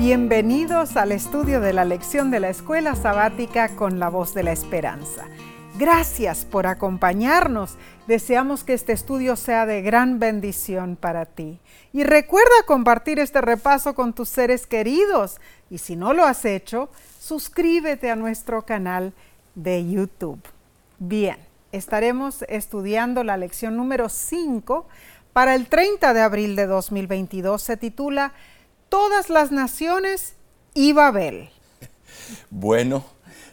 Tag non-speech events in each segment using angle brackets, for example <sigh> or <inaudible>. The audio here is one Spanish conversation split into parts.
Bienvenidos al estudio de la lección de la escuela sabática con la voz de la esperanza. Gracias por acompañarnos. Deseamos que este estudio sea de gran bendición para ti. Y recuerda compartir este repaso con tus seres queridos. Y si no lo has hecho, suscríbete a nuestro canal de YouTube. Bien, estaremos estudiando la lección número 5 para el 30 de abril de 2022. Se titula todas las naciones y Babel. Bueno,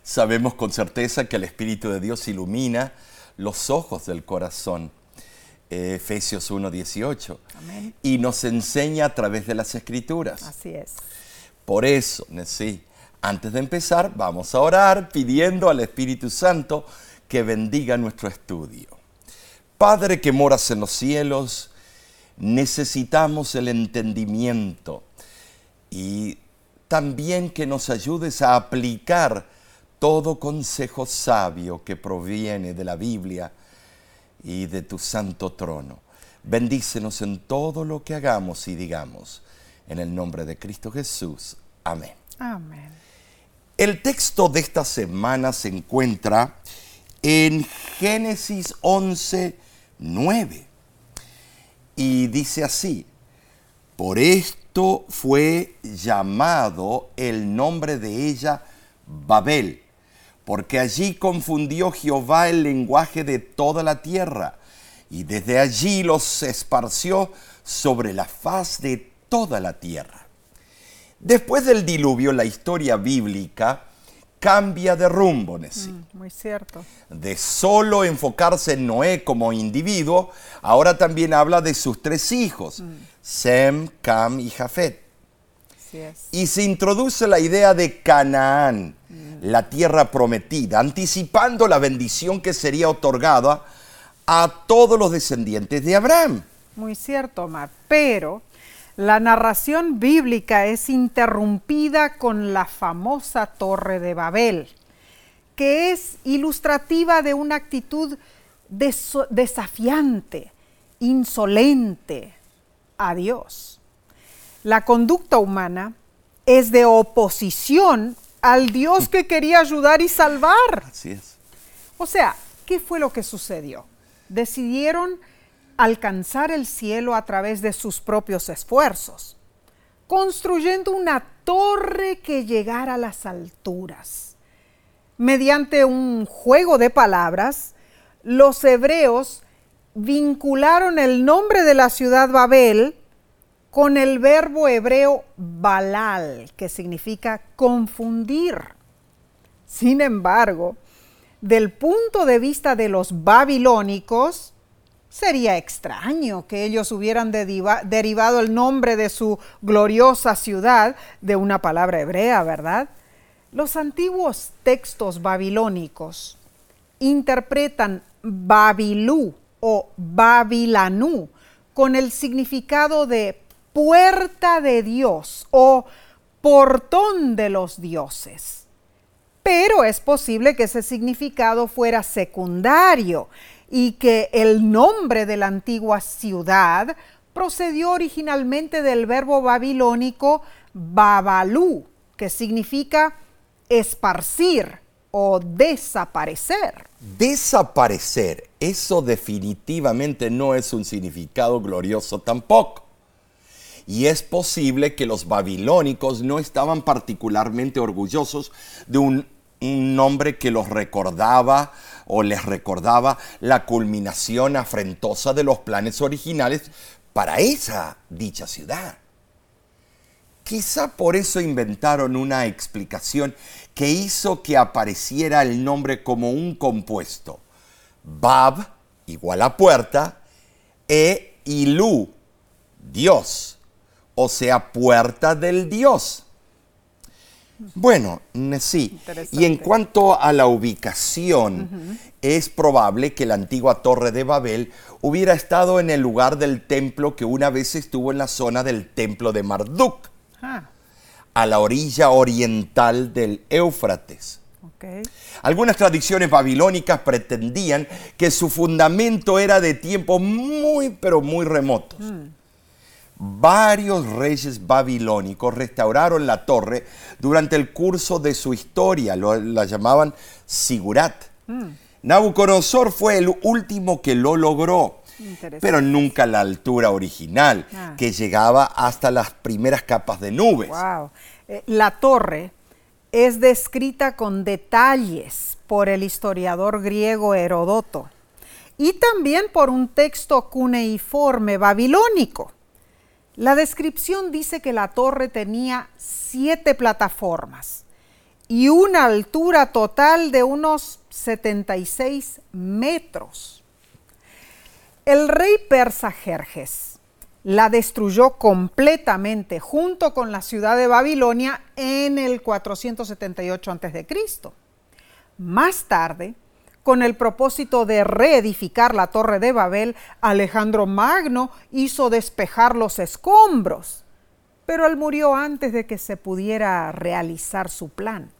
sabemos con certeza que el Espíritu de Dios ilumina los ojos del corazón. Efesios 1:18. Y nos enseña a través de las escrituras. Así es. Por eso, sí, antes de empezar, vamos a orar pidiendo al Espíritu Santo que bendiga nuestro estudio. Padre que moras en los cielos, necesitamos el entendimiento y también que nos ayudes a aplicar todo consejo sabio que proviene de la Biblia y de tu santo trono. Bendícenos en todo lo que hagamos y digamos. En el nombre de Cristo Jesús. Amén. Amén. El texto de esta semana se encuentra en Génesis 11, 9. Y dice así, por esto fue llamado el nombre de ella Babel, porque allí confundió Jehová el lenguaje de toda la tierra, y desde allí los esparció sobre la faz de toda la tierra. Después del diluvio, la historia bíblica cambia de rumbo, Nessie. Mm, muy cierto. De solo enfocarse en Noé como individuo, ahora también habla de sus tres hijos, mm. Sem, Cam y Jafet. Y se introduce la idea de Canaán, mm. la tierra prometida, anticipando la bendición que sería otorgada a todos los descendientes de Abraham. Muy cierto, Omar. Pero la narración bíblica es interrumpida con la famosa Torre de Babel, que es ilustrativa de una actitud desafiante, insolente a Dios. La conducta humana es de oposición al Dios que quería ayudar y salvar. Así es. O sea, ¿qué fue lo que sucedió? Decidieron alcanzar el cielo a través de sus propios esfuerzos, construyendo una torre que llegara a las alturas. Mediante un juego de palabras, los hebreos vincularon el nombre de la ciudad Babel con el verbo hebreo balal, que significa confundir. Sin embargo, del punto de vista de los babilónicos, Sería extraño que ellos hubieran derivado el nombre de su gloriosa ciudad de una palabra hebrea, ¿verdad? Los antiguos textos babilónicos interpretan Babilú o Babilanú con el significado de puerta de Dios o portón de los dioses. Pero es posible que ese significado fuera secundario y que el nombre de la antigua ciudad procedió originalmente del verbo babilónico babalú, que significa esparcir o desaparecer. Desaparecer, eso definitivamente no es un significado glorioso tampoco. Y es posible que los babilónicos no estaban particularmente orgullosos de un, un nombre que los recordaba o les recordaba la culminación afrentosa de los planes originales para esa dicha ciudad. Quizá por eso inventaron una explicación que hizo que apareciera el nombre como un compuesto. Bab, igual a puerta, e Ilu, Dios, o sea, puerta del Dios. Bueno, sí. Y en cuanto a la ubicación, es probable que la antigua Torre de Babel hubiera estado en el lugar del templo que una vez estuvo en la zona del templo de Marduk, ah. a la orilla oriental del Éufrates. Algunas tradiciones babilónicas pretendían que su fundamento era de tiempos muy, pero muy remotos. Mm. Varios reyes babilónicos restauraron la torre durante el curso de su historia, lo, la llamaban Sigurat. Nabucodonosor fue el último que lo logró, pero nunca la altura original, Ah. que llegaba hasta las primeras capas de nubes. Wow. Eh, la torre es descrita con detalles por el historiador griego Herodoto y también por un texto cuneiforme babilónico. La descripción dice que la torre tenía siete plataformas y una altura total de unos 76 metros. El rey persa Jerjes la destruyó completamente junto con la ciudad de Babilonia en el 478 a.C. Más tarde, con el propósito de reedificar la torre de Babel, Alejandro Magno hizo despejar los escombros, pero él murió antes de que se pudiera realizar su plan.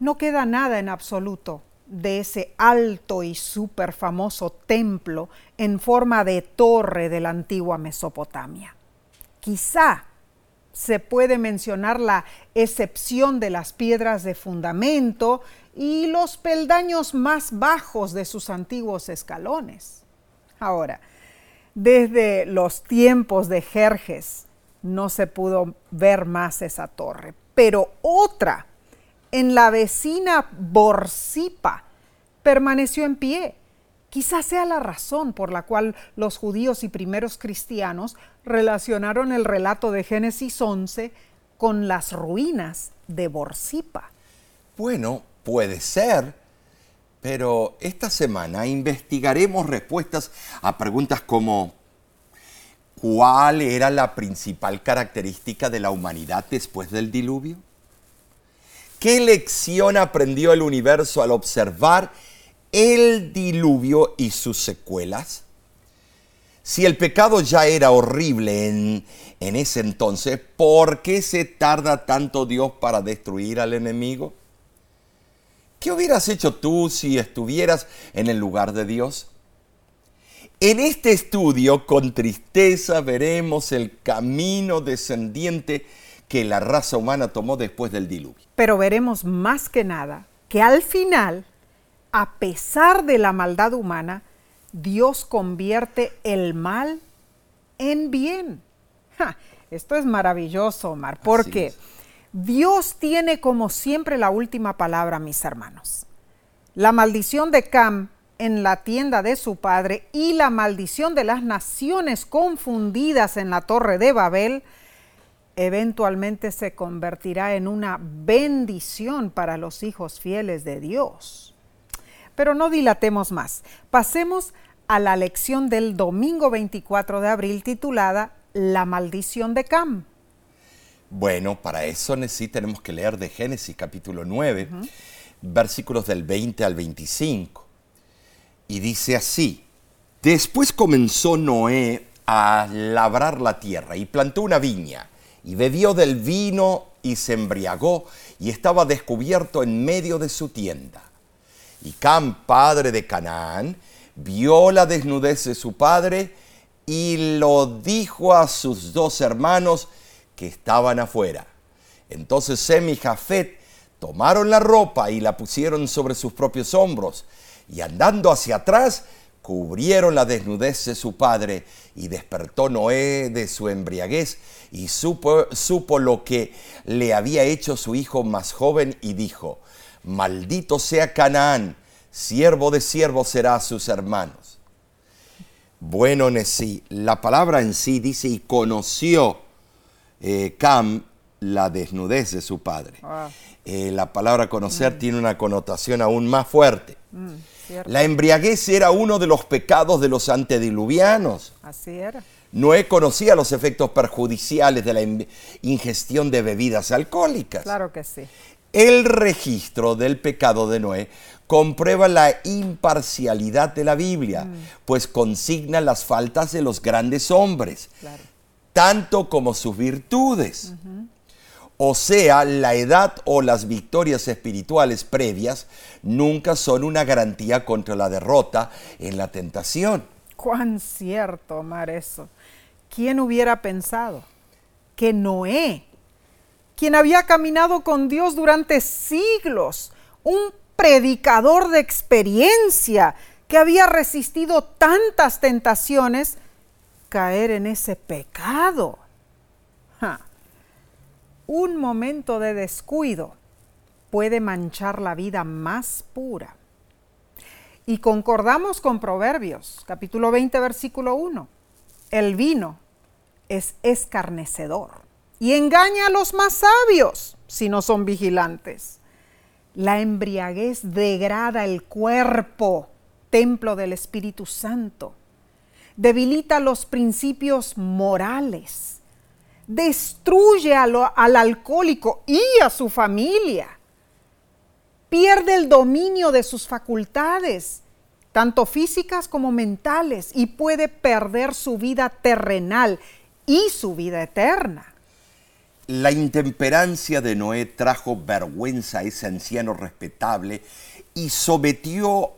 No queda nada en absoluto de ese alto y súper famoso templo en forma de torre de la antigua Mesopotamia. Quizá se puede mencionar la excepción de las piedras de fundamento y los peldaños más bajos de sus antiguos escalones. Ahora, desde los tiempos de Jerjes no se pudo ver más esa torre, pero otra en la vecina Borsipa permaneció en pie. Quizás sea la razón por la cual los judíos y primeros cristianos relacionaron el relato de Génesis 11 con las ruinas de Borsipa. Bueno, puede ser, pero esta semana investigaremos respuestas a preguntas como ¿cuál era la principal característica de la humanidad después del diluvio? ¿Qué lección aprendió el universo al observar el diluvio y sus secuelas? Si el pecado ya era horrible en, en, ese entonces, ¿por qué se tarda tanto Dios para destruir al enemigo? ¿Qué hubieras hecho tú si estuvieras en el lugar de Dios? En este estudio, con tristeza, veremos el camino descendiente que la raza humana tomó después del diluvio. Pero veremos más que nada que al final, a pesar de la maldad humana, Dios convierte el mal en bien. Ja, esto es maravilloso, Omar, porque. Dios tiene como siempre la última palabra, mis hermanos. La maldición de Cam en la tienda de su padre y la maldición de las naciones confundidas en la torre de Babel eventualmente se convertirá en una bendición para los hijos fieles de Dios. Pero no dilatemos más. Pasemos a la lección del domingo 24 de abril titulada La maldición de Cam. Bueno, para eso sí tenemos que leer de Génesis capítulo 9, uh -huh. versículos del 20 al 25. Y dice así, después comenzó Noé a labrar la tierra y plantó una viña y bebió del vino y se embriagó y estaba descubierto en medio de su tienda. Y Cam, padre de Canaán, vio la desnudez de su padre y lo dijo a sus dos hermanos que estaban afuera. Entonces Sem y Jafet tomaron la ropa y la pusieron sobre sus propios hombros y andando hacia atrás cubrieron la desnudez de su padre y despertó Noé de su embriaguez y supo, supo, lo que le había hecho su hijo más joven y dijo, maldito sea Canaán, siervo de siervos será a sus hermanos. Bueno, en sí, la palabra en sí dice y conoció eh, Cam la desnudez de su padre. Wow. Eh, la palabra conocer mm. tiene una connotación aún más fuerte. Mm, la embriaguez era uno de los pecados de los antediluvianos. Así era. Noé conocía los efectos perjudiciales de la ingestión de bebidas alcohólicas. Claro que sí. El registro del pecado de Noé comprueba la imparcialidad de la Biblia, mm. pues consigna las faltas de los grandes hombres, claro. Tanto como sus virtudes. O sea, la edad o las victorias espirituales previas nunca son una garantía contra la derrota en la tentación. Cuán cierto, Omar, eso. ¿quién hubiera pensado que Noé, quien había caminado con Dios durante siglos, un predicador de experiencia que había resistido tantas tentaciones, caer en ese pecado? Un momento de descuido puede manchar la vida más pura. Y concordamos con Proverbios, capítulo 20, versículo 1. El vino es escarnecedor y engaña a los más sabios si no son vigilantes. La embriaguez degrada el cuerpo, templo del Espíritu Santo. Debilita los principios morales. Destruye al alcohólico y a su familia pierde el dominio de sus facultades, tanto físicas como mentales, y puede perder su vida terrenal y su vida eterna. La intemperancia de Noé trajo vergüenza a ese anciano respetable y sometió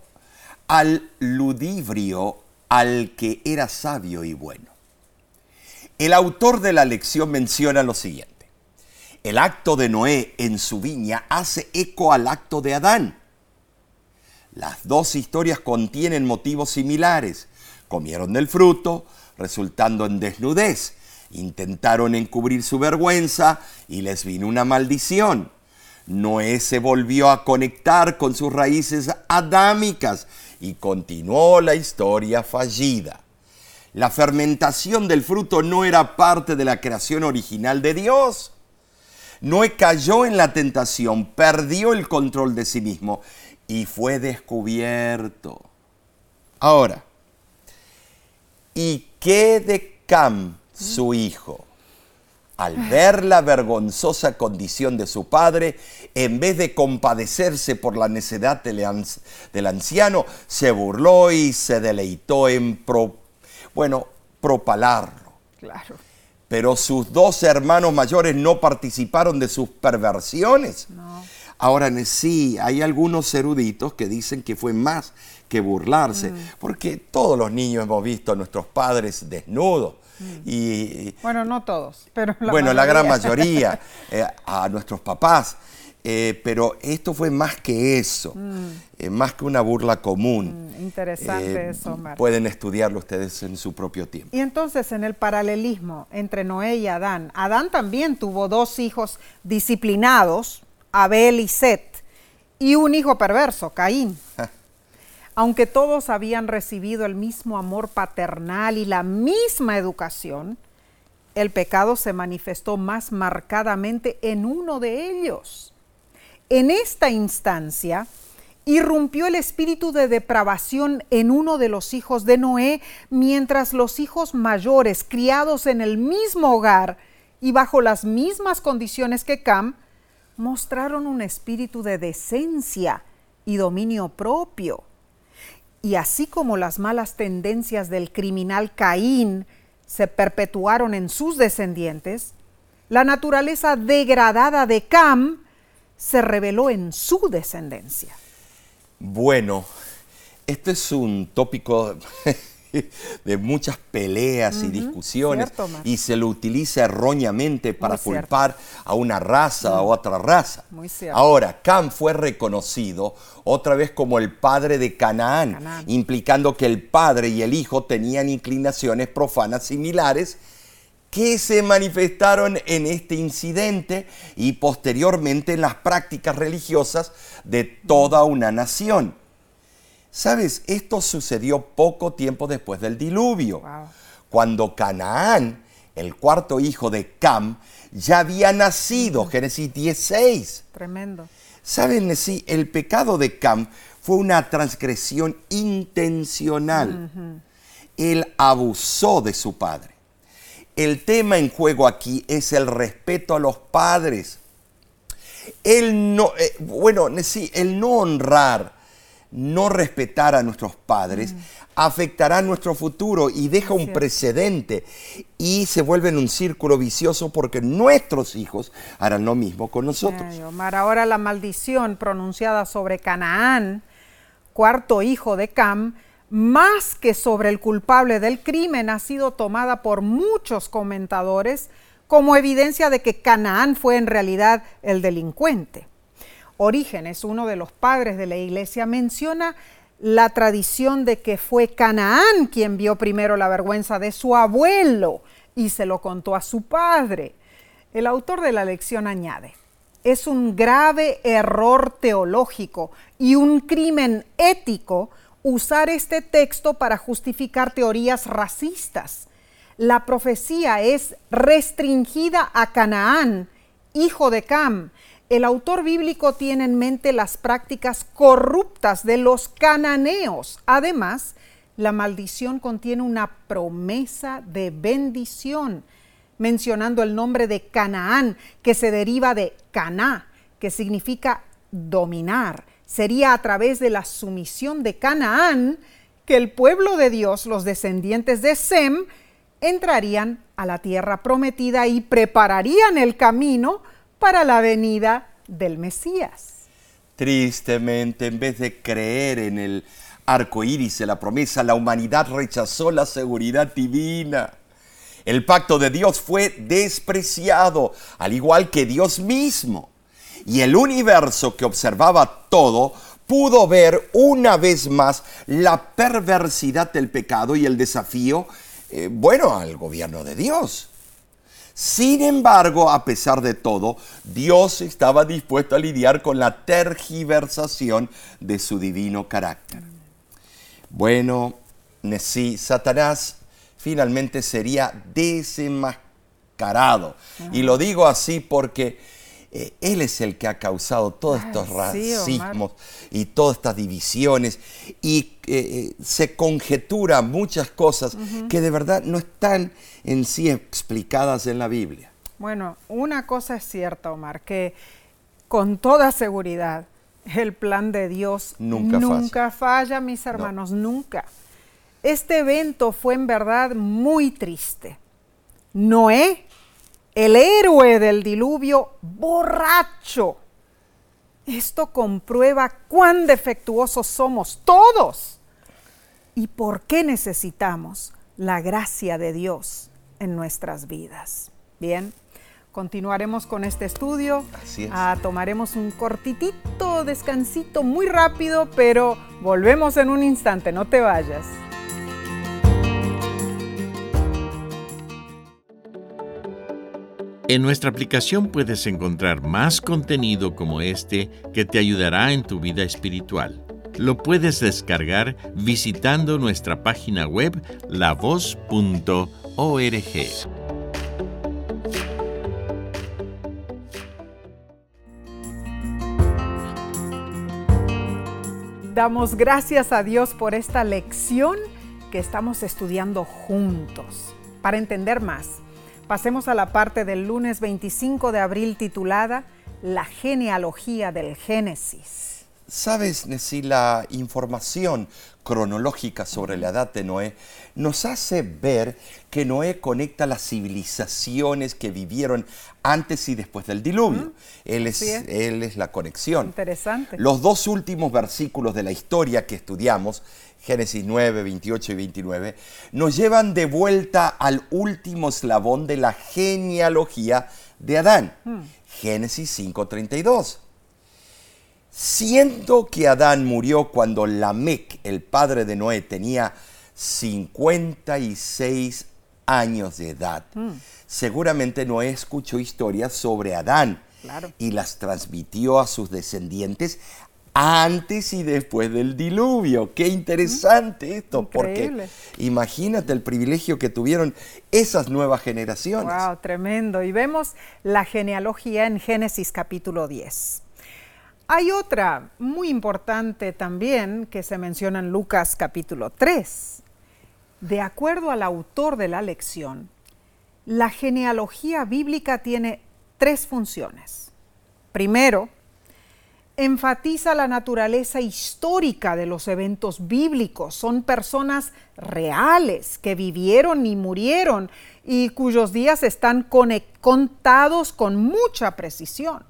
al ludibrio al que era sabio y bueno. El autor de la lección menciona lo siguiente. El acto de Noé en su viña hace eco al acto de Adán. Las dos historias contienen motivos similares. Comieron del fruto, resultando en desnudez. Intentaron encubrir su vergüenza y les vino una maldición. Noé se volvió a conectar con sus raíces adámicas y continuó la historia fallida. La fermentación del fruto no era parte de la creación original de Dios. Noé cayó en la tentación, perdió el control de sí mismo y fue descubierto. Ahora, ¿y qué de Cam, su hijo? Al ver la vergonzosa condición de su padre, en vez de compadecerse por la necedad del anciano, se burló y se deleitó en, bueno, propalarlo. Claro. Pero sus dos hermanos mayores no participaron de sus perversiones. Ahora sí, hay algunos eruditos que dicen que fue más que burlarse, mm. porque todos los niños hemos visto a nuestros padres desnudos. Mm. Y, bueno, no todos, pero la bueno, la gran mayoría, <laughs> eh, a nuestros papás. Eh, pero esto fue más que eso, mm. eh, más que una burla común. Mm, interesante eh, eso. Pueden estudiarlo ustedes en su propio tiempo. Y entonces, en el paralelismo entre Noé y Adán, Adán también tuvo dos hijos disciplinados, Abel y Set, y un hijo perverso, Caín. <laughs> Aunque todos habían recibido el mismo amor paternal y la misma educación, el pecado se manifestó más marcadamente en uno de ellos. En esta instancia, irrumpió el espíritu de depravación en uno de los hijos de Noé, mientras los hijos mayores, criados en el mismo hogar y bajo las mismas condiciones que Cam, mostraron un espíritu de decencia y dominio propio. Y así como las malas tendencias del criminal Caín se perpetuaron en sus descendientes, la naturaleza degradada de Cam se reveló en su descendencia. Bueno, esto es un tópico <laughs> <laughs> de muchas peleas y discusiones y se lo utiliza erróneamente para culpar a una raza o otra raza. Ahora, Cam fue reconocido otra vez como el padre de Canaán, implicando que el padre y el hijo tenían inclinaciones profanas similares que se manifestaron en este incidente y posteriormente en las prácticas religiosas de toda una nación. Sabes, esto sucedió poco tiempo después del diluvio, cuando Canaán, el cuarto hijo de Cam, ya había nacido, Génesis 16. Tremendo. Saben, sí, el pecado de Cam fue una transgresión intencional. Él abusó de su padre. El tema en juego aquí es el respeto a los padres. El no, eh, bueno, sí, el no honrar, no respetar a nuestros padres mm. afectará nuestro futuro y deja un precedente y se vuelve en un círculo vicioso porque nuestros hijos harán lo mismo con nosotros. Omar, ahora la maldición pronunciada sobre Canaán, cuarto hijo de Cam, más que sobre el culpable del crimen, ha sido tomada por muchos comentadores como evidencia de que Canaán fue en realidad el delincuente. Orígenes, uno de los padres de la iglesia, menciona la tradición de que fue Canaán quien vio primero la vergüenza de su abuelo y se lo contó a su padre. El autor de la lección añade, es un grave error teológico y un crimen ético usar este texto para justificar teorías racistas. La profecía es restringida a Canaán, hijo de Cam, el autor bíblico tiene en mente las prácticas corruptas de los cananeos. Además, la maldición contiene una promesa de bendición, mencionando el nombre de Canaán, que se deriva de Caná, que significa dominar. Sería a través de la sumisión de Canaán que el pueblo de Dios, los descendientes de Sem, entrarían a la tierra prometida y prepararían el camino para la venida del Mesías. Tristemente, en vez de creer en el arco iris de la promesa, la humanidad rechazó la seguridad divina. El pacto de Dios fue despreciado, al igual que Dios mismo. Y el universo que observaba todo pudo ver una vez más la perversidad del pecado y el desafío, eh, bueno, al gobierno de Dios. Sin embargo, a pesar de todo, Dios estaba dispuesto a lidiar con la tergiversación de su divino carácter. Bueno, sí, Satanás finalmente sería desenmascarado. Y lo digo así porque eh, él es el que ha causado todos estos racismos y todas estas divisiones y eh, eh, se conjetura muchas cosas que de verdad no están en sí explicadas en la Biblia. Bueno, una cosa es cierta, Omar, que con toda seguridad el plan de Dios nunca, falla. mis hermanos, nunca. Este evento fue en verdad muy triste. Noé el héroe del diluvio borracho. Esto comprueba cuán defectuosos somos todos y por qué necesitamos la gracia de Dios en nuestras vidas. Bien, continuaremos con este estudio. Ah, tomaremos un cortitito descansito muy rápido, pero volvemos en un instante, no te vayas. En nuestra aplicación puedes encontrar más contenido como este que te ayudará en tu vida espiritual. Lo puedes descargar visitando nuestra página web lavoz.org. Damos gracias a Dios por esta lección que estamos estudiando juntos. Para entender más, Pasemos a la parte del lunes 25 de abril titulada La genealogía del Génesis. Sabes, Nessie, la información cronológica sobre la edad de Noé nos hace ver que Noé conecta las civilizaciones que vivieron antes y después del diluvio. él, es, él es la conexión. Interesante. Los dos últimos versículos de la historia que estudiamos Génesis 9, 28 y 29, nos llevan de vuelta al último eslabón de la genealogía de Adán. Génesis 5, 32. Siendo que Adán murió cuando Lamec, el padre de Noé, tenía 56 años de edad, hmm. seguramente Noé escuchó historias sobre Adán y las transmitió a sus descendientes antes y después del diluvio. Qué interesante esto, porque imagínate el privilegio que tuvieron esas nuevas generaciones. Wow, tremendo. Y vemos la genealogía en Génesis capítulo 10. Hay otra muy importante también que se menciona en Lucas capítulo 3. De acuerdo al autor de la lección, la genealogía bíblica tiene tres funciones. Primero, enfatiza la naturaleza histórica de los eventos bíblicos. Son personas reales que vivieron y murieron y cuyos días están contados con mucha precisión.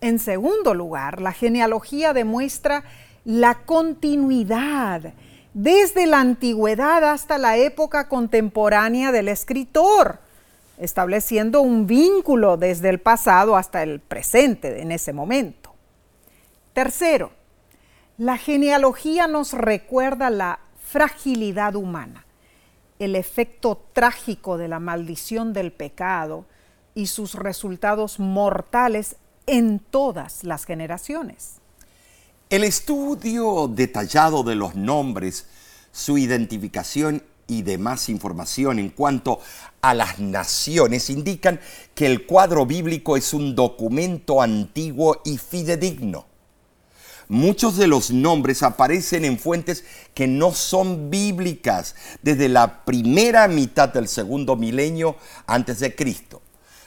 En segundo lugar, la genealogía demuestra la continuidad desde la antigüedad hasta la época contemporánea del escritor, estableciendo un vínculo desde el pasado hasta el presente en ese momento. Tercero, la genealogía nos recuerda la fragilidad humana, el efecto trágico de la maldición del pecado y sus resultados mortales en todas las generaciones. El estudio detallado de los nombres, su identificación y demás información en cuanto a las naciones indican que el cuadro bíblico es un documento antiguo y fidedigno. Muchos de los nombres aparecen en fuentes que no son bíblicas desde la primera mitad del segundo milenio antes de Cristo.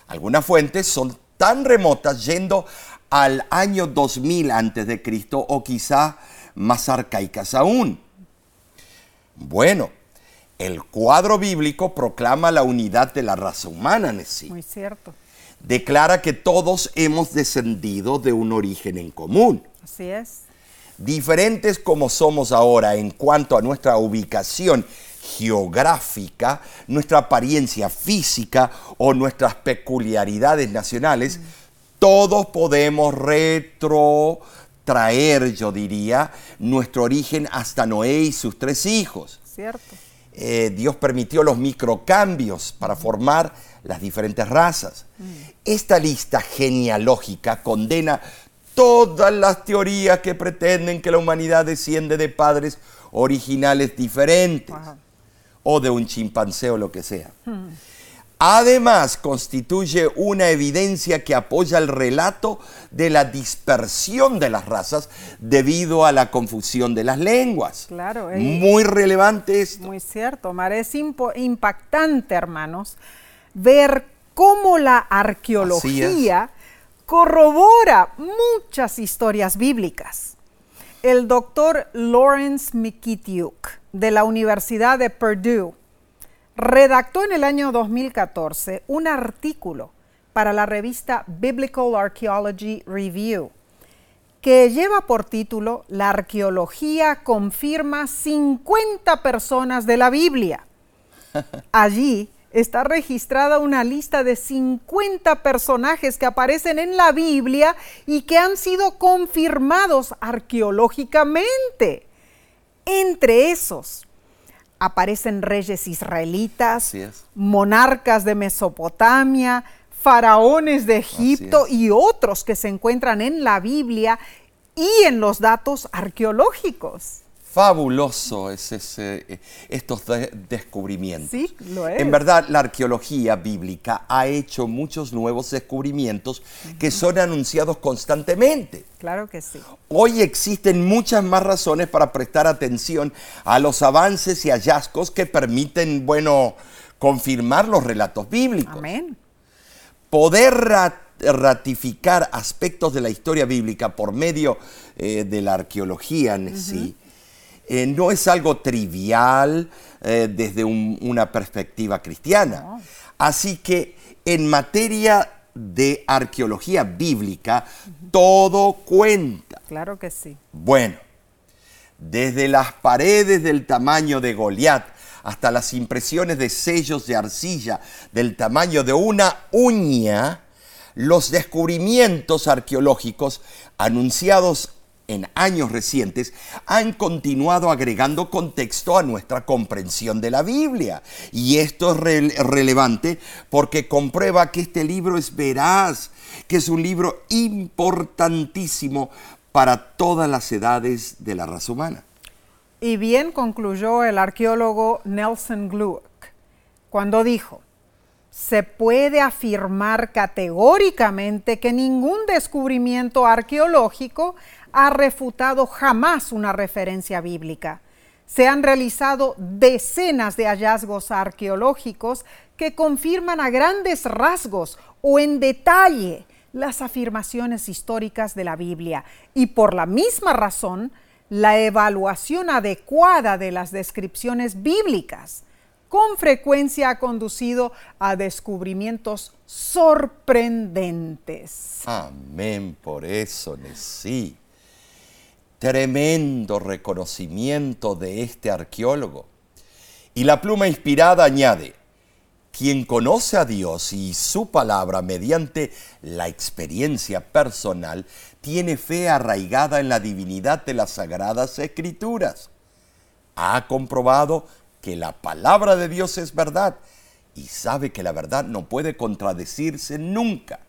Algunas fuentes son tan remotas yendo al año 2000 antes de Cristo o quizá más arcaicas aún. Bueno, el cuadro bíblico proclama la unidad de la raza humana, sí. Muy cierto. Declara que todos hemos descendido de un origen en común. Así es. Diferentes como somos ahora en cuanto a nuestra ubicación geográfica, nuestra apariencia física o nuestras peculiaridades nacionales, todos podemos retrotraer, yo diría, nuestro origen hasta Noé y sus tres hijos. Cierto. Eh, Dios permitió los microcambios para formar las diferentes razas. Mm. Esta lista genealógica condena todas las teorías que pretenden que la humanidad desciende de padres originales diferentes o de un chimpancé o lo que sea. Mm. Además, constituye una evidencia que apoya el relato de la dispersión de las razas debido a la confusión de las lenguas. Claro, muy relevante esto. Muy cierto, Mar. Es impactante, hermanos, ver cómo la arqueología corrobora muchas historias bíblicas. El doctor Lawrence Mikitiuk de la Universidad de Purdue redactó en el año 2014 un artículo para la revista Biblical Archaeology Review que lleva por título La arqueología confirma 50 personas de la Biblia. <laughs> Allí está registrada una lista de 50 personajes que aparecen en la Biblia y que han sido confirmados arqueológicamente. Entre esos aparecen reyes israelitas, monarcas de Mesopotamia, faraones de Egipto y otros que se encuentran en la Biblia y en los datos arqueológicos fabuloso es ese, eh, estos descubrimientos. Sí, lo es. En verdad, la arqueología bíblica ha hecho muchos nuevos descubrimientos que son anunciados constantemente. Claro que sí. Hoy existen muchas más razones para prestar atención a los avances y hallazgos que permiten, bueno, confirmar los relatos bíblicos. Amén. Poder ratificar aspectos de la historia bíblica por medio eh, de la arqueología en sí eh, no es algo trivial eh, desde una perspectiva cristiana. Así que en materia de arqueología bíblica, todo cuenta. Claro que sí. Bueno, desde las paredes del tamaño de Goliat hasta las impresiones de sellos de arcilla del tamaño de una uña, los descubrimientos arqueológicos anunciados en años recientes han continuado agregando contexto a nuestra comprensión de la Biblia. Y esto es relevante porque comprueba que este libro es veraz, que es un libro importantísimo para todas las edades de la raza humana. Y bien concluyó el arqueólogo Nelson Gluck cuando dijo, se puede afirmar categóricamente que ningún descubrimiento arqueológico ha refutado jamás una referencia bíblica. Se han realizado decenas de hallazgos arqueológicos que confirman a grandes rasgos o en detalle las afirmaciones históricas de la Biblia y por la misma razón la evaluación adecuada de las descripciones bíblicas con frecuencia ha conducido a descubrimientos sorprendentes. Amén por eso, sí. Tremendo reconocimiento de este arqueólogo. Y la pluma inspirada añade, quien conoce a Dios y su palabra mediante la experiencia personal, tiene fe arraigada en la divinidad de las sagradas escrituras. Ha comprobado que la palabra de Dios es verdad y sabe que la verdad no puede contradecirse nunca.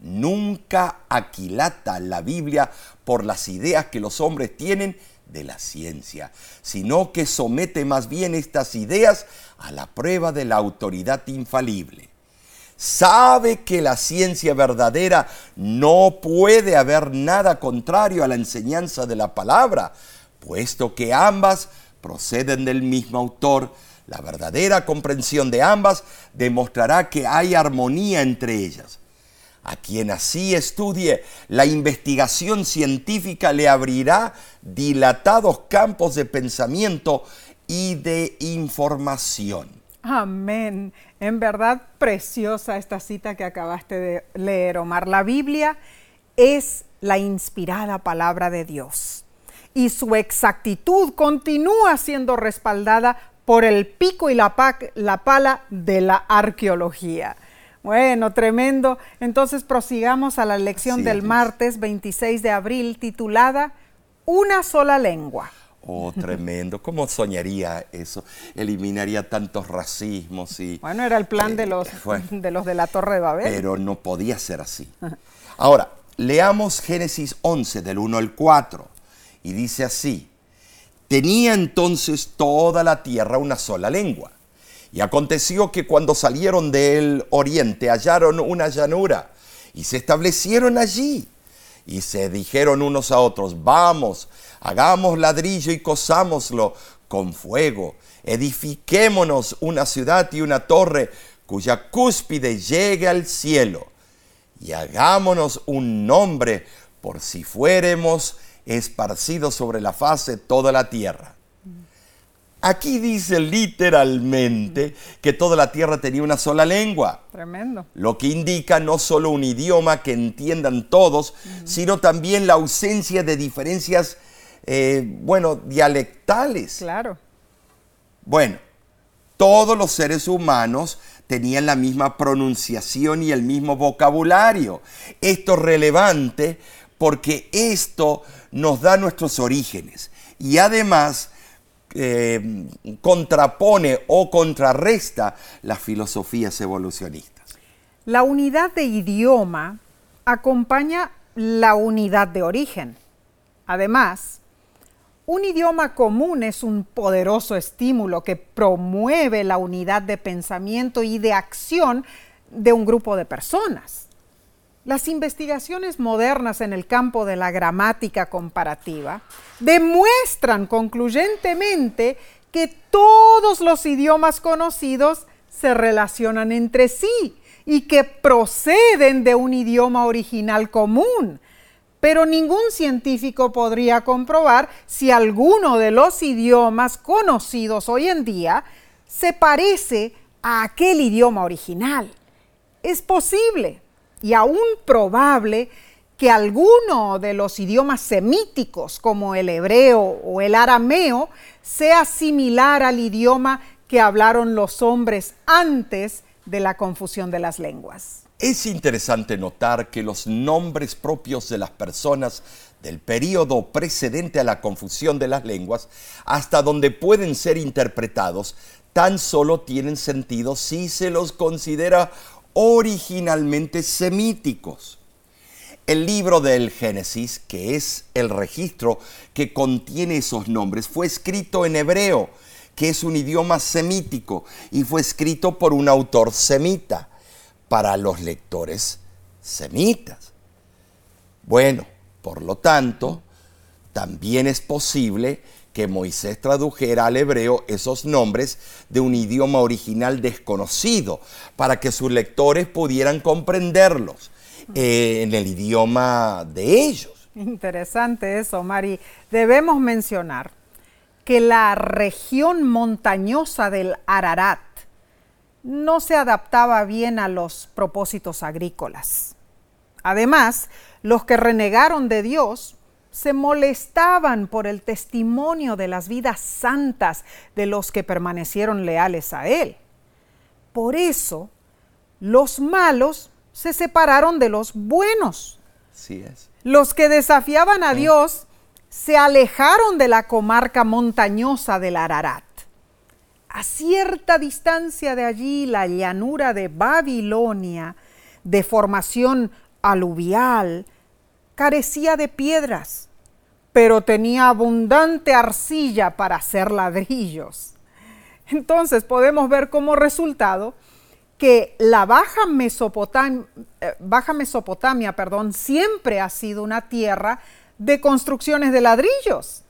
Nunca aquilata la Biblia por las ideas que los hombres tienen de la ciencia, sino que somete más bien estas ideas a la prueba de la autoridad infalible. Sabe que la ciencia verdadera no puede haber nada contrario a la enseñanza de la palabra, puesto que ambas proceden del mismo autor. La verdadera comprensión de ambas demostrará que hay armonía entre ellas. A quien así estudie, la investigación científica le abrirá dilatados campos de pensamiento y de información. Amén. En verdad preciosa esta cita que acabaste de leer, Omar. La Biblia es la inspirada palabra de Dios y su exactitud continúa siendo respaldada por el pico y la, la pala de la arqueología. Bueno, tremendo. Entonces prosigamos a la lección del martes 26 de abril titulada Una sola lengua. Oh, tremendo. ¿Cómo soñaría eso? Eliminaría tantos racismos y... Bueno, era el plan de, eh, los, de los de la Torre de Babel. Pero no podía ser así. Ahora, leamos Génesis 11 del 1 al 4 y dice así. Tenía entonces toda la tierra una sola lengua y aconteció que cuando salieron del oriente hallaron una llanura y se establecieron allí. Y se dijeron unos a otros, vamos, hagamos ladrillo y cosámoslo con fuego. Edifiquémonos una ciudad y una torre cuya cúspide llegue al cielo. Y hagámonos un nombre por si fuéremos esparcidos sobre la faz de toda la tierra. Aquí dice literalmente que toda la tierra tenía una sola lengua. Tremendo. Lo que indica no solo un idioma que entiendan todos, sino también la ausencia de diferencias, eh, bueno, dialectales. Claro. Bueno, todos los seres humanos tenían la misma pronunciación y el mismo vocabulario. Esto es relevante porque esto nos da nuestros orígenes. Y además eh, contrapone o contrarresta las filosofías evolucionistas. La unidad de idioma acompaña la unidad de origen. Además, un idioma común es un poderoso estímulo que promueve la unidad de pensamiento y de acción de un grupo de personas. Las investigaciones modernas en el campo de la gramática comparativa demuestran concluyentemente que todos los idiomas conocidos se relacionan entre sí y que proceden de un idioma original común. Pero ningún científico podría comprobar si alguno de los idiomas conocidos hoy en día se parece a aquel idioma original. Es posible, y aún probable que alguno de los idiomas semíticos como el hebreo o el arameo sea similar al idioma que hablaron los hombres antes de la confusión de las lenguas. Es interesante notar que los nombres propios de las personas del periodo precedente a la confusión de las lenguas, hasta donde pueden ser interpretados, tan solo tienen sentido si se los considera originalmente semíticos. El libro del Génesis, que es el registro que contiene esos nombres, fue escrito en hebreo, que es un idioma semítico, y fue escrito por un autor semita, para los lectores semitas. Bueno, por lo tanto, también es posible que Moisés tradujera al hebreo esos nombres de un idioma original desconocido para que sus lectores pudieran comprenderlos eh, en el idioma de ellos. Interesante eso, Mari. Debemos mencionar que la región montañosa del Ararat no se adaptaba bien a los propósitos agrícolas. Además, los que renegaron de Dios se molestaban por el testimonio de las vidas santas de los que permanecieron leales a Él. Por eso, los malos se separaron de los buenos. es. Los que desafiaban a Dios se alejaron de la comarca montañosa del Ararat. A cierta distancia de allí, la llanura de Babilonia, de formación aluvial, carecía de piedras, pero tenía abundante arcilla para hacer ladrillos. Entonces podemos ver como resultado que la Baja Mesopotamia, eh, Baja Mesopotamia perdón, siempre ha sido una tierra de construcciones de ladrillos,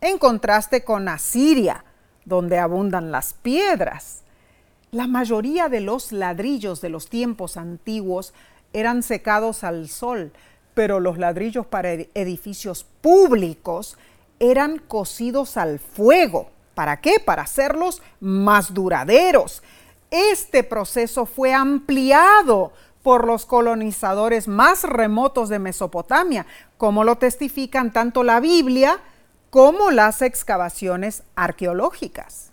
en contraste con Asiria, donde abundan las piedras. La mayoría de los ladrillos de los tiempos antiguos eran secados al sol, pero los ladrillos para edificios públicos eran cocidos al fuego. ¿Para qué? Para hacerlos más duraderos. Este proceso fue ampliado por los colonizadores más remotos de Mesopotamia, como lo testifican tanto la Biblia como las excavaciones arqueológicas.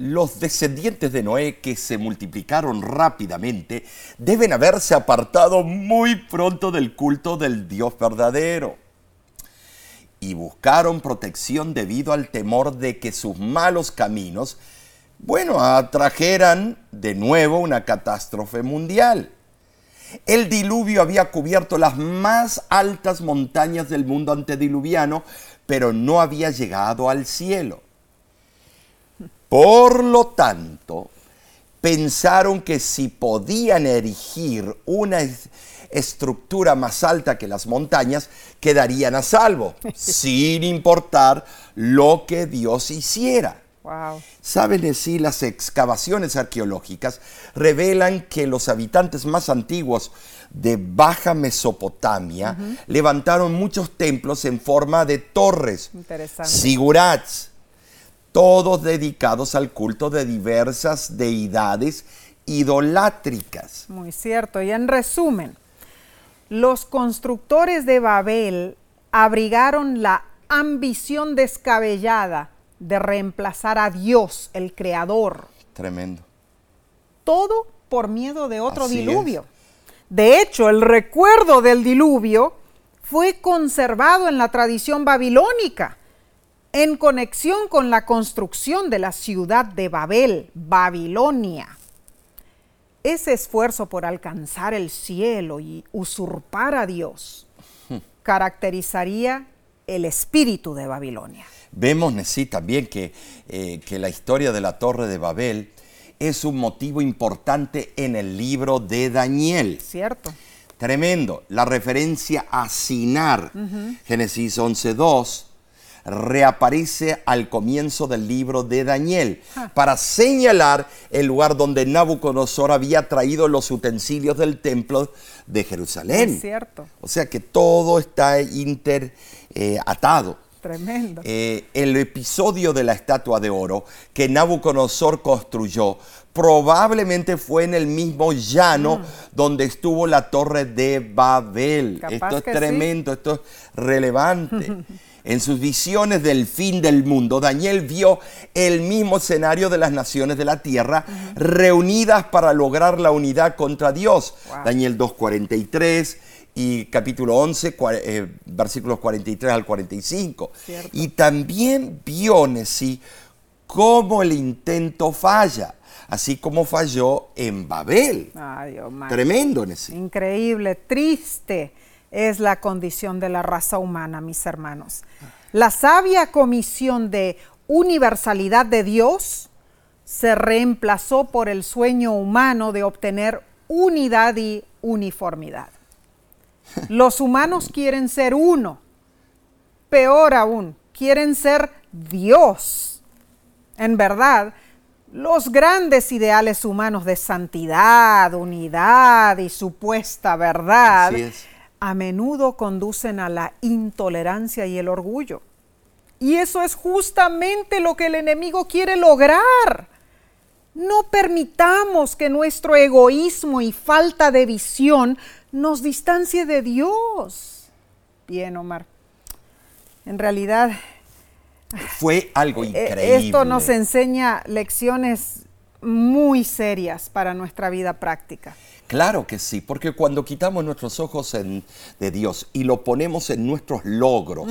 Los descendientes de Noé que se multiplicaron rápidamente deben haberse apartado muy pronto del culto del Dios verdadero y buscaron protección debido al temor de que sus malos caminos, bueno, atrajeran de nuevo una catástrofe mundial. El diluvio había cubierto las más altas montañas del mundo antediluviano, pero no había llegado al cielo. Por lo tanto, pensaron que si podían erigir una estructura más alta que las montañas, quedarían a salvo, <laughs> sin importar lo que Dios hiciera. Saben si las excavaciones arqueológicas revelan que los habitantes más antiguos de Baja Mesopotamia levantaron muchos templos en forma de torres, sigurats, todos dedicados al culto de diversas deidades idolátricas. Muy cierto. Y en resumen, los constructores de Babel abrigaron la ambición descabellada de reemplazar a Dios, el Creador. Tremendo. Todo por miedo de otro diluvio. De hecho, el recuerdo del diluvio fue conservado en la tradición babilónica en conexión con la construcción de la ciudad de Babel, Babilonia. Ese esfuerzo por alcanzar el cielo y usurpar a Dios caracterizaría el espíritu de Babilonia. Vemos, Nesí, también que, eh, que la historia de la Torre de Babel es un motivo importante en el libro de Daniel. Cierto. Tremendo. La referencia a Sinar, Génesis 11.2, reaparece al comienzo del libro de Daniel para señalar el lugar donde Nabucodonosor había traído los utensilios del templo de Jerusalén. Es cierto. O sea que todo está interatado. Eh. Tremendo. Eh, el episodio de la estatua de oro que Nabucodonosor construyó probablemente fue en el mismo llano mm. donde estuvo la torre de Babel. esto es tremendo, esto es relevante. <laughs> en sus visiones del fin del mundo, Daniel vio el mismo escenario de las naciones de la tierra reunidas para lograr la unidad contra Dios. Daniel 2.43 y capítulo 11, eh, versículos 43 al 45. Y también vio Nesí cómo el intento falla, así como falló en Babel. Tremendo Nesí. Increíble, triste es la condición de la raza humana, mis hermanos. La sabia comisión de universalidad de Dios se reemplazó por el sueño humano de obtener unidad y uniformidad. Los humanos quieren ser uno. Peor aún, quieren ser Dios. En verdad, los grandes ideales humanos de santidad, unidad y supuesta verdad a menudo conducen a la intolerancia y el orgullo. Y eso es justamente lo que el enemigo quiere lograr. No permitamos que nuestro egoísmo y falta de visión nos distancie de Dios. Bien, Omar. En realidad, Fue algo eh, increíble. esto nos enseña lecciones muy serias para nuestra vida práctica. Claro que sí, porque cuando quitamos nuestros ojos en- de Dios y lo ponemos en nuestros logros,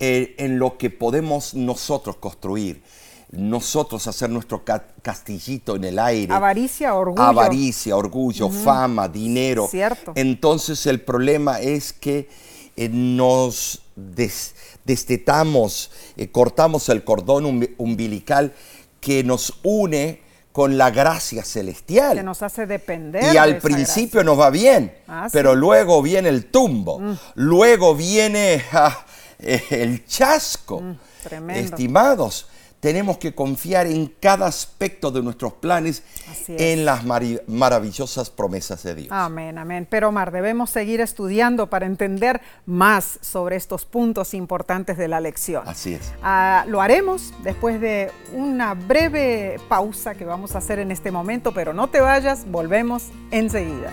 eh, en lo que podemos nosotros construir, nosotros hacer nuestro ca- castillito en el aire. Avaricia, orgullo. Avaricia, orgullo, fama, dinero. Cierto. Entonces el problema es que eh, nos des- destetamos, eh, cortamos el cordón umbi- umbilical que nos une con la gracia celestial. que nos hace depender. Y al principio nos va bien, Ah, pero sí. Mm. luego viene el tumbo, luego viene <laughs> ah, el chasco. Mm, tremendo. Estimados, tenemos que confiar en cada aspecto de nuestros planes, en las maravillosas promesas de Dios. Amén, amén. Pero Omar, debemos seguir estudiando para entender más sobre estos puntos importantes de la lección. Así es. Ah, lo haremos después de una breve pausa que vamos a hacer en este momento, pero no te vayas, volvemos enseguida.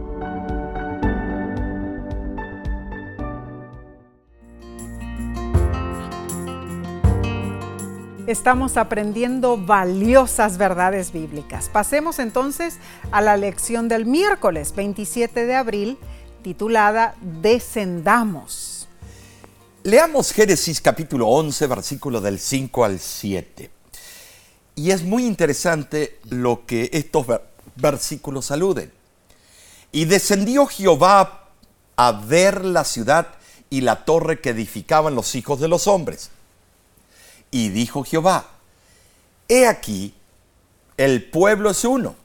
Estamos aprendiendo valiosas verdades bíblicas. Pasemos entonces a la lección del miércoles 27 de abril titulada Descendamos. Leamos Génesis capítulo 11, versículo del 5 al 7. Y es muy interesante lo que estos ver- versículos aluden. Y descendió Jehová a ver la ciudad y la torre que edificaban los hijos de los hombres. Y dijo Jehová, he aquí, el pueblo es uno,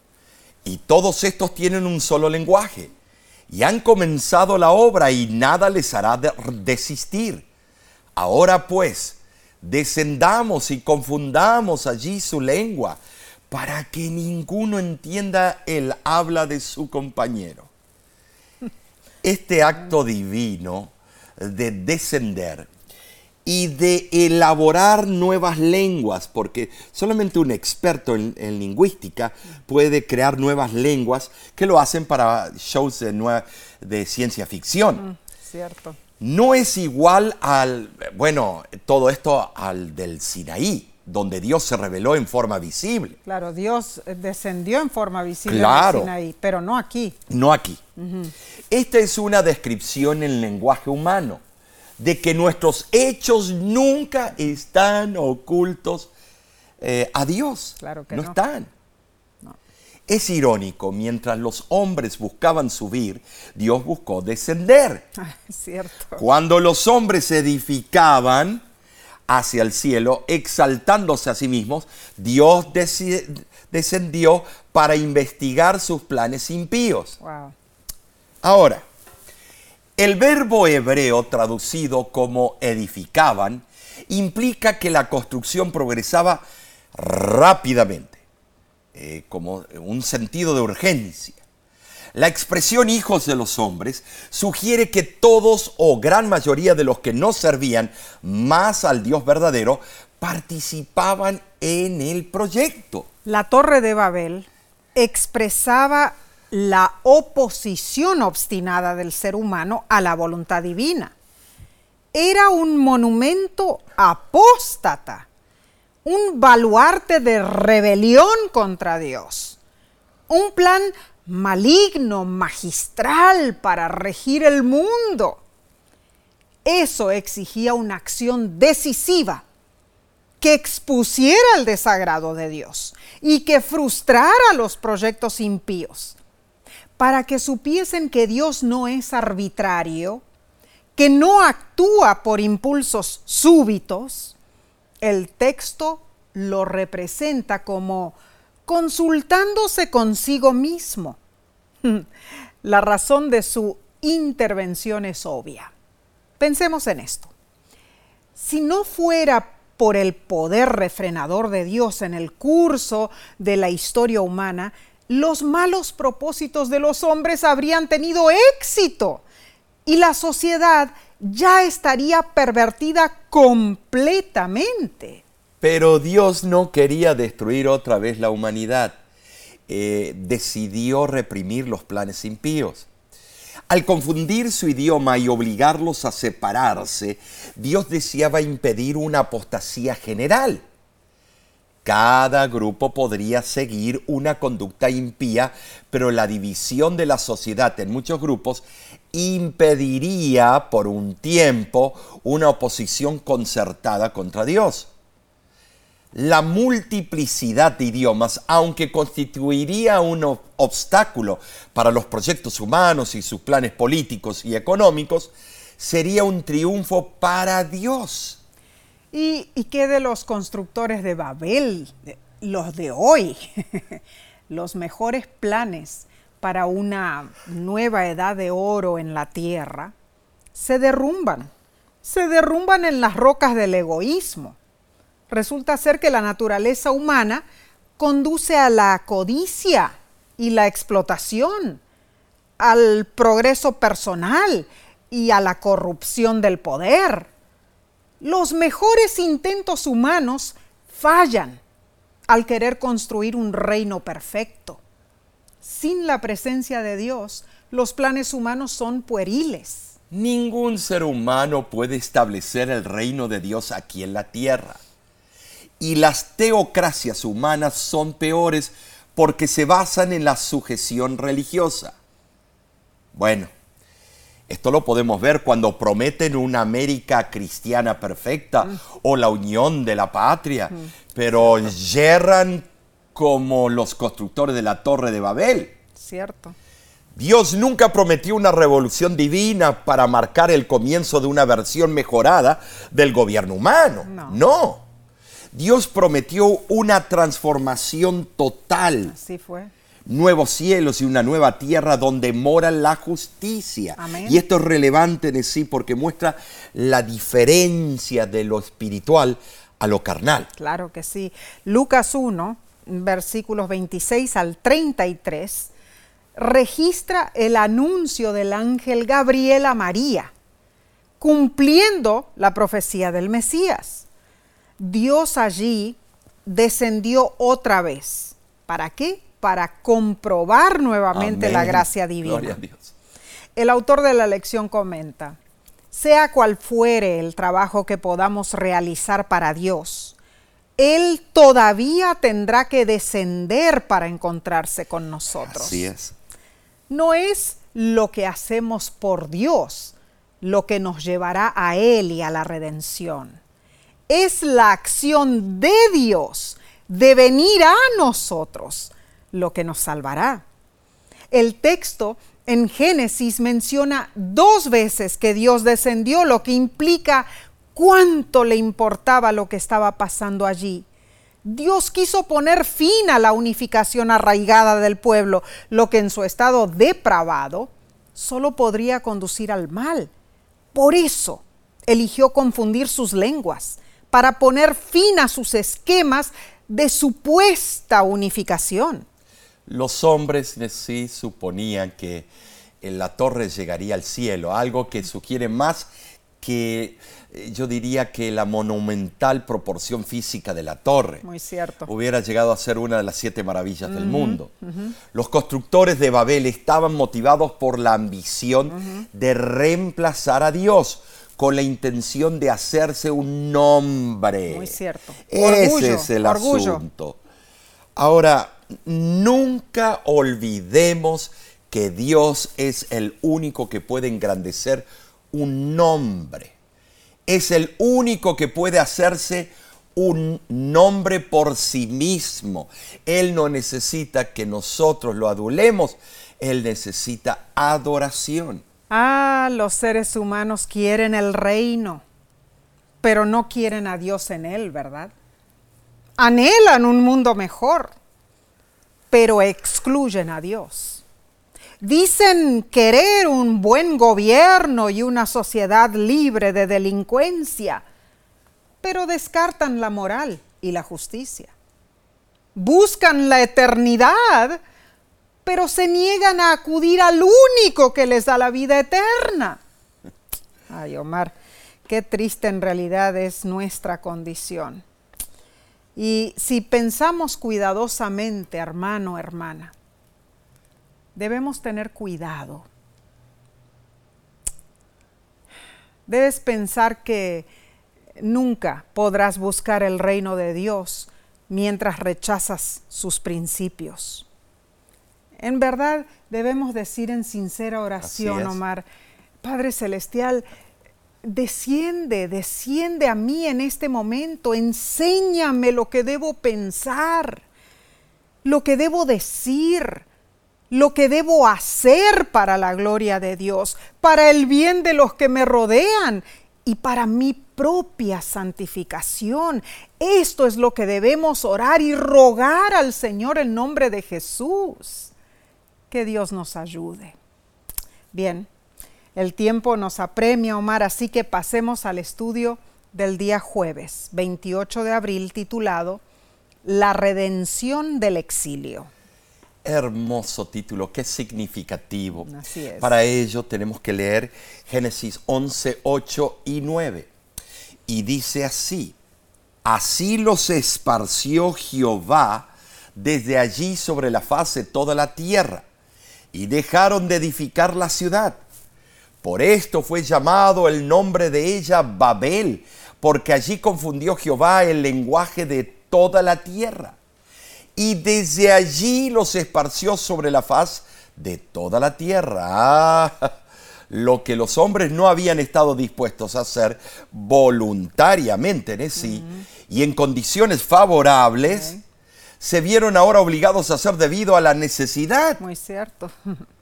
y todos estos tienen un solo lenguaje, y han comenzado la obra y nada les hará de- desistir. Ahora pues, descendamos y confundamos allí su lengua, para que ninguno entienda el habla de su compañero. Este acto divino de descender y de elaborar nuevas lenguas, porque solamente un experto en, en lingüística puede crear nuevas lenguas que lo hacen para shows de, ciencia ficción. Cierto. No es igual al, bueno, todo esto al del Sinaí, donde Dios se reveló en forma visible, Claro, Dios eh, descendió en forma visible Claro. en Sinaí, pero no aquí. no aquí. Esta es una descripción en lenguaje humano de que nuestros hechos nunca están ocultos eh, a Dios. Claro que no, no. están. Es irónico, mientras los hombres buscaban subir, Dios buscó descender. <laughs> Ah, es cierto. Cuando los hombres se edificaban hacia el cielo, exaltándose a sí mismos, Dios descendió para investigar sus planes impíos. Wow. Ahora, el verbo hebreo traducido como edificaban implica que la construcción progresaba rápidamente, eh, como un sentido de urgencia. La expresión hijos de los hombres sugiere que todos o gran mayoría de los que no servían más al Dios verdadero participaban en el proyecto. La Torre de Babel expresaba la oposición obstinada del ser humano a la voluntad divina. Era un monumento apóstata, un baluarte de rebelión contra Dios, un plan maligno, magistral para regir el mundo. Eso exigía una acción decisiva que expusiera el desagrado de Dios y que frustrara los proyectos impíos, para que supiesen que Dios no es arbitrario, que no actúa por impulsos súbitos, el texto lo representa como consultándose consigo mismo. <laughs> La razón de su intervención es obvia. Pensemos en esto. Si no fuera por el poder refrenador de Dios en el curso de la historia humana, los malos propósitos de los hombres habrían tenido éxito y la sociedad ya estaría pervertida completamente. Pero Dios no quería destruir otra vez la humanidad. Eh, decidió reprimir los planes impíos. Al confundir su idioma y obligarlos a separarse, Dios deseaba impedir una apostasía general. Cada grupo podría seguir una conducta impía, pero la división de la sociedad en muchos grupos impediría por un tiempo una oposición concertada contra Dios. La multiplicidad de idiomas, aunque constituiría un obstáculo para los proyectos humanos y sus planes políticos y económicos, sería un triunfo para Dios. ¿Y, qué de los constructores de Babel, los de hoy? <laughs> los mejores planes para una nueva edad de oro en la tierra se derrumban, se derrumban en las rocas del egoísmo resulta ser que la naturaleza humana conduce a la codicia y la explotación, al progreso personal y a la corrupción del poder. Los mejores intentos humanos fallan al querer construir un reino perfecto. Sin la presencia de Dios, los planes humanos son pueriles. Ningún ser humano puede establecer el reino de Dios aquí en la tierra y las teocracias humanas son peores porque se basan en la sujeción religiosa. Bueno, esto lo podemos ver cuando prometen una América cristiana perfecta mm. o la unión de la patria, mm. pero yerran como los constructores de la Torre de Babel. Cierto. Dios nunca prometió una revolución divina para marcar el comienzo de una versión mejorada del gobierno humano. No. no. Dios prometió una transformación total. Así fue. Nuevos cielos y una nueva tierra donde mora la justicia. Y esto es relevante en sí porque muestra la diferencia de lo espiritual a lo carnal. Claro que sí. Lucas 1, versículos 26 al 33, registra el anuncio del ángel Gabriel a María, cumpliendo la profecía del Mesías. Dios allí descendió otra vez. ¿Para qué? Para comprobar nuevamente la gracia divina. El autor de la lección comenta, sea cual fuere el trabajo que podamos realizar para Dios, Él todavía tendrá que descender para encontrarse con nosotros. Así es. No es lo que hacemos por Dios lo que nos llevará a Él y a la redención es la acción de Dios de venir a nosotros lo que nos salvará. El texto en Génesis menciona dos veces que Dios descendió, lo que implica cuánto le importaba lo que estaba pasando allí. Dios quiso poner fin a la unificación arraigada del pueblo, lo que en su estado depravado solo podría conducir al mal. Por eso eligió confundir sus lenguas para poner fin a sus esquemas de supuesta unificación. Los hombres sí suponían que la torre llegaría al cielo, algo que sugiere más que eh, yo diría que la monumental proporción física de la torre. Muy cierto. Hubiera llegado a ser una de las siete maravillas del mundo. Los constructores de Babel estaban motivados por la ambición de reemplazar a Dios con la intención de hacerse un nombre. Muy cierto. Ese es el asunto. Ahora, nunca olvidemos que Dios es el único que puede engrandecer un nombre. Es el único que puede hacerse un nombre por sí mismo. Él no necesita que nosotros lo adulemos, Él necesita adoración. Ah, los seres humanos quieren el reino, pero no quieren a Dios en él, ¿verdad? Anhelan un mundo mejor, pero excluyen a Dios. Dicen querer un buen gobierno y una sociedad libre de delincuencia, pero descartan la moral y la justicia. Buscan la eternidad, pero se niegan a acudir al único que les da la vida eterna. Ay, Omar, qué triste en realidad es nuestra condición. Y si pensamos cuidadosamente, hermano, hermana, debemos tener cuidado. Debes pensar que nunca podrás buscar el reino de Dios mientras rechazas sus principios. En verdad debemos decir en sincera oración, Omar, Padre Celestial, desciende, desciende a mí en este momento, enséñame lo que debo pensar, lo que debo decir, lo que debo hacer para la gloria de Dios, para el bien de los que me rodean y para mi propia santificación. Esto es lo que debemos orar y rogar al Señor en nombre de Jesús. Que Dios nos ayude. Bien. El tiempo nos apremia, Omar, así que pasemos al estudio del día jueves, 28 de abril, titulado La redención del exilio. Hermoso título, qué significativo. Así es. Para ello tenemos que leer Génesis 11, 8 y 9. Y dice así, así los esparció Jehová desde allí sobre la faz de toda la tierra, y dejaron de edificar la ciudad por esto fue llamado el nombre de ella Babel, porque allí confundió Jehová el lenguaje de toda la tierra. Y desde allí los esparció sobre la faz de toda la tierra. Ah, lo que los hombres no habían estado dispuestos a hacer voluntariamente en sí y en condiciones favorables, se vieron ahora obligados a hacer debido a la necesidad. Muy cierto. <laughs>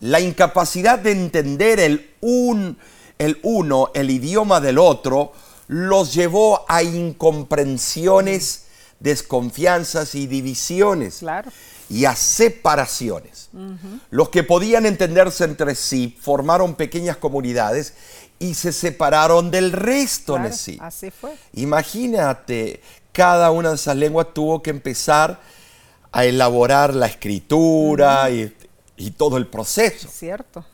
la incapacidad de entender el, un, el uno, el idioma del otro, los llevó a incomprensiones, desconfianzas y divisiones. Y a separaciones. Los que podían entenderse entre sí formaron pequeñas comunidades y se separaron del resto en sí. Así fue. Imagínate, cada una de esas lenguas tuvo que empezar a elaborar la escritura y y todo el proceso. Cierto.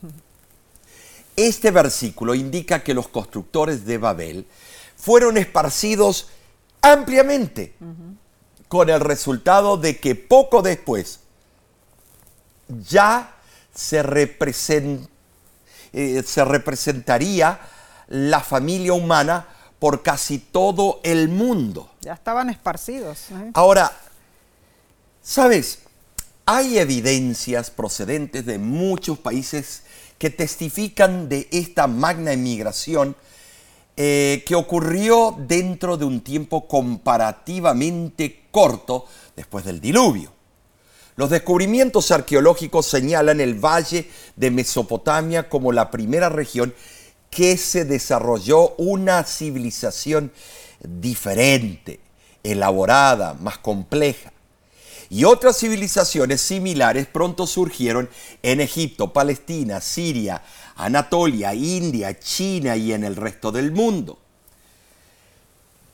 Este versículo indica que los constructores de Babel fueron esparcidos ampliamente, con el resultado de que poco después ya se, eh, se representaría la familia humana por casi todo el mundo. Ya estaban esparcidos. ¿eh? Ahora, ¿sabes? Hay evidencias procedentes de muchos países que testifican de esta magna emigración eh, que ocurrió dentro de un tiempo comparativamente corto después del diluvio. Los descubrimientos arqueológicos señalan el valle de Mesopotamia como la primera región que se desarrolló una civilización diferente, elaborada, más compleja y otras civilizaciones similares pronto surgieron en Egipto, Palestina, Siria, Anatolia, India, China y en el resto del mundo.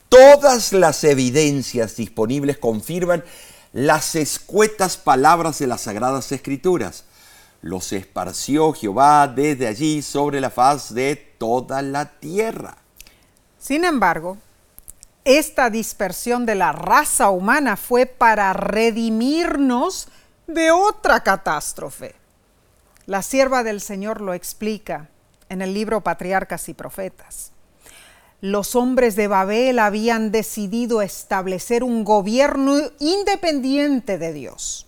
Todas las evidencias disponibles confirman las escuetas palabras de las Sagradas Escrituras. Los esparció Jehová desde allí sobre la faz de toda la tierra. Sin embargo, esta dispersión de la raza humana fue para redimirnos de otra catástrofe. La sierva del Señor lo explica en el libro Patriarcas y Profetas. Los hombres de Babel habían decidido establecer un gobierno independiente de Dios.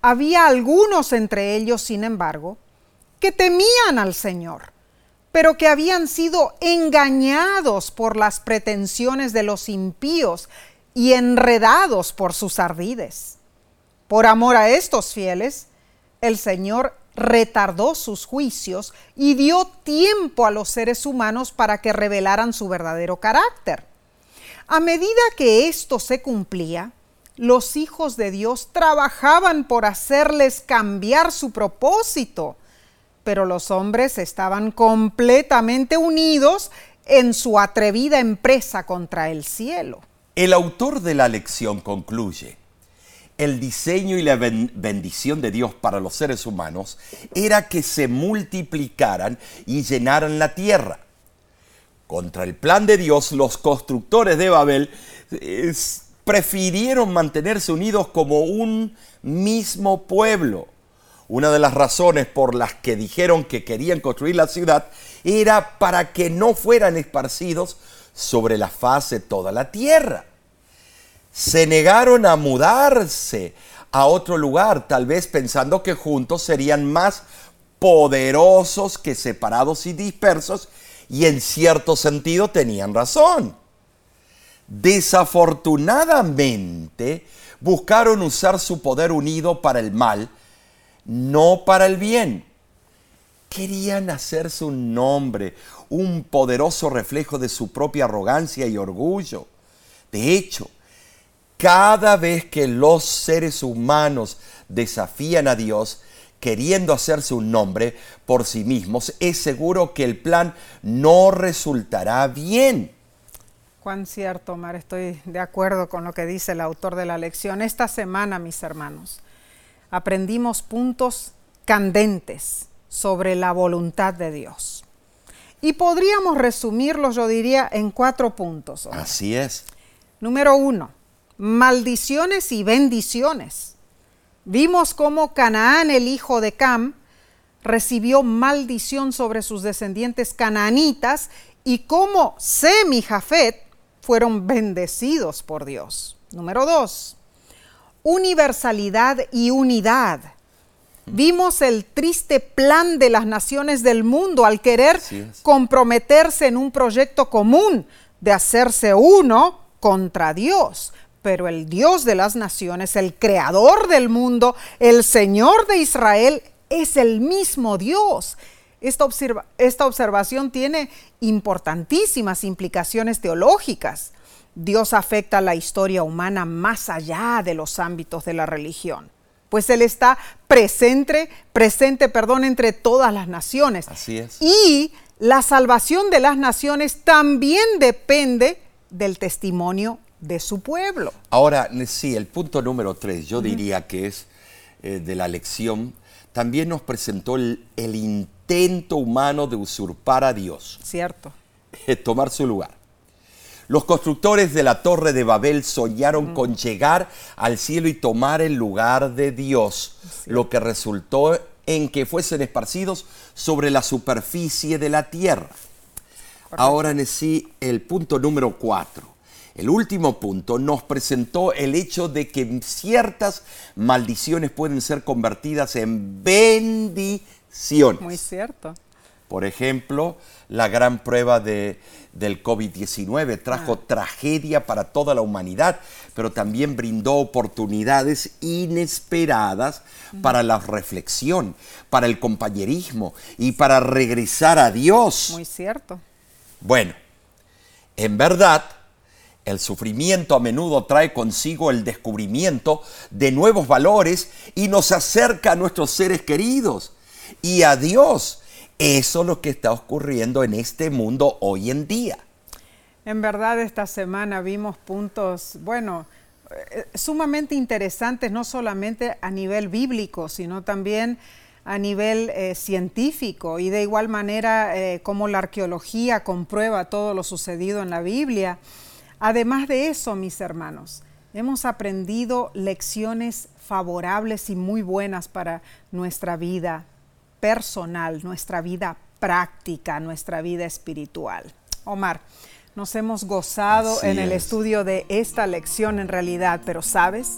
Había algunos entre ellos, sin embargo, que temían al Señor pero que habían sido engañados por las pretensiones de los impíos y enredados por sus ardides. Por amor a estos fieles, el Señor retardó sus juicios y dio tiempo a los seres humanos para que revelaran su verdadero carácter. A medida que esto se cumplía, los hijos de Dios trabajaban por hacerles cambiar su propósito pero los hombres estaban completamente unidos en su atrevida empresa contra el cielo. El autor de la lección concluye, el diseño y la bendición de Dios para los seres humanos era que se multiplicaran y llenaran la tierra. Contra el plan de Dios, los constructores de Babel prefirieron mantenerse unidos como un mismo pueblo. Una de las razones por las que dijeron que querían construir la ciudad era para que no fueran esparcidos sobre la faz de toda la tierra se negaron a mudarse a otro lugar, tal vez pensando que juntos serían más poderosos que separados y dispersos, y en cierto sentido tenían razón. Desafortunadamente, buscaron usar su poder unido para el mal, no para el bien. Querían hacerse un nombre, un poderoso reflejo de su propia arrogancia y orgullo. De hecho, cada vez que los seres humanos desafían a Dios, queriendo hacerse un nombre por sí mismos, es seguro que el plan no resultará bien. Cuán cierto, Omar, estoy de acuerdo con lo que dice el autor de la lección. Esta semana, mis hermanos, aprendimos puntos candentes sobre la voluntad de Dios. Y podríamos resumirlos, yo diría, en cuatro puntos. Así es. Número uno, maldiciones y bendiciones. Vimos cómo Canaán, el hijo de Cam, recibió maldición sobre sus descendientes canaanitas y cómo Sem y Jafet fueron bendecidos por Dios. Número dos, universalidad y unidad. Vimos el triste plan de las naciones del mundo al querer comprometerse en un proyecto común de hacerse uno contra Dios pero el Dios de las naciones, el creador del mundo, el Señor de Israel, es el mismo Dios. Esta, esta, observación tiene importantísimas implicaciones teológicas. Dios afecta la historia humana más allá de los ámbitos de la religión, pues Él está presente, presente, perdón, entre todas las naciones. Así es. Y la salvación de las naciones también depende del testimonio de su pueblo. Ahora, sí, el punto número tres, yo diría que es eh, de la lección, también nos presentó el, intento humano de usurpar a Dios. Cierto. <laughs> tomar su lugar. Los constructores de la torre de Babel soñaron con llegar al cielo y tomar el lugar de Dios, lo que resultó en que fuesen esparcidos sobre la superficie de la tierra. Ahora en sí, el punto número cuatro. El último punto nos presentó el hecho de que ciertas maldiciones pueden ser convertidas en bendiciones. Muy cierto. Por ejemplo, la gran prueba de, del COVID-19 trajo ah. tragedia para toda la humanidad, pero también brindó oportunidades inesperadas para la reflexión, para el compañerismo y para regresar a Dios. Muy cierto. Bueno, en verdad, el sufrimiento a menudo trae consigo el descubrimiento de nuevos valores y nos acerca a nuestros seres queridos y a Dios. Eso es lo que está ocurriendo en este mundo hoy en día. En verdad esta semana vimos puntos, bueno, eh, sumamente interesantes, no solamente a nivel bíblico, sino también a nivel eh, científico y de igual manera eh, como la arqueología comprueba todo lo sucedido en la Biblia. Además de eso, mis hermanos, hemos aprendido lecciones favorables y muy buenas para nuestra vida personal, nuestra vida práctica, nuestra vida espiritual. Omar, nos hemos gozado en el estudio de esta lección en realidad, pero sabes,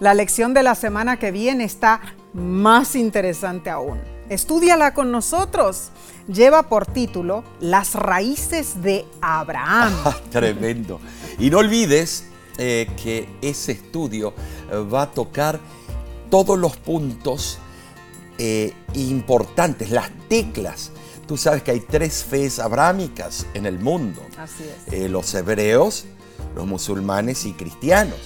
la lección de la semana que viene está más interesante aún. Estúdiala con nosotros lleva por título Las raíces de Abraham. <laughs> Tremendo. Y no olvides eh, que ese estudio eh, va a tocar todos los puntos eh, importantes, las teclas. Tú sabes que hay tres fees abrámicas en el mundo. Así es. los hebreos, los musulmanes y cristianos.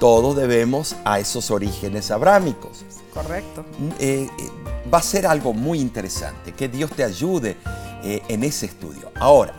Todos debemos a esos orígenes abrámicos. Correcto va a ser algo muy interesante, que Dios te ayude eh, en ese estudio. Ahora,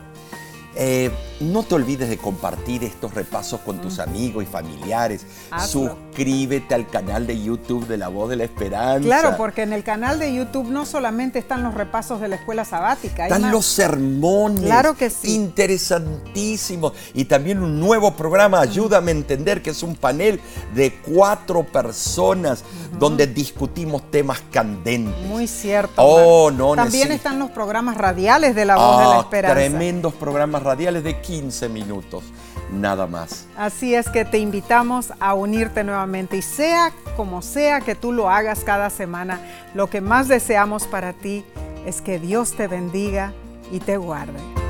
eh, no te olvides de compartir estos repasos con tus amigos y familiares. Hazlo. Suscríbete al canal de YouTube de La Voz de la Esperanza. Claro, porque en el canal de YouTube no solamente están los repasos de la escuela sabática. Están más. los sermones. Claro que sí. Interesantísimos. Y también un nuevo programa, Ayúdame a entender, que es un panel de cuatro personas donde discutimos temas candentes. Muy cierto. Oh, no, También necesito- están los programas radiales de La Voz de la Ah, Esperanza. tremendos programas radiales de 15 minutos. Nada más. Así es que te invitamos a unirte nuevamente y sea como sea que tú lo hagas cada semana, lo que más deseamos para ti es que Dios te bendiga y te guarde.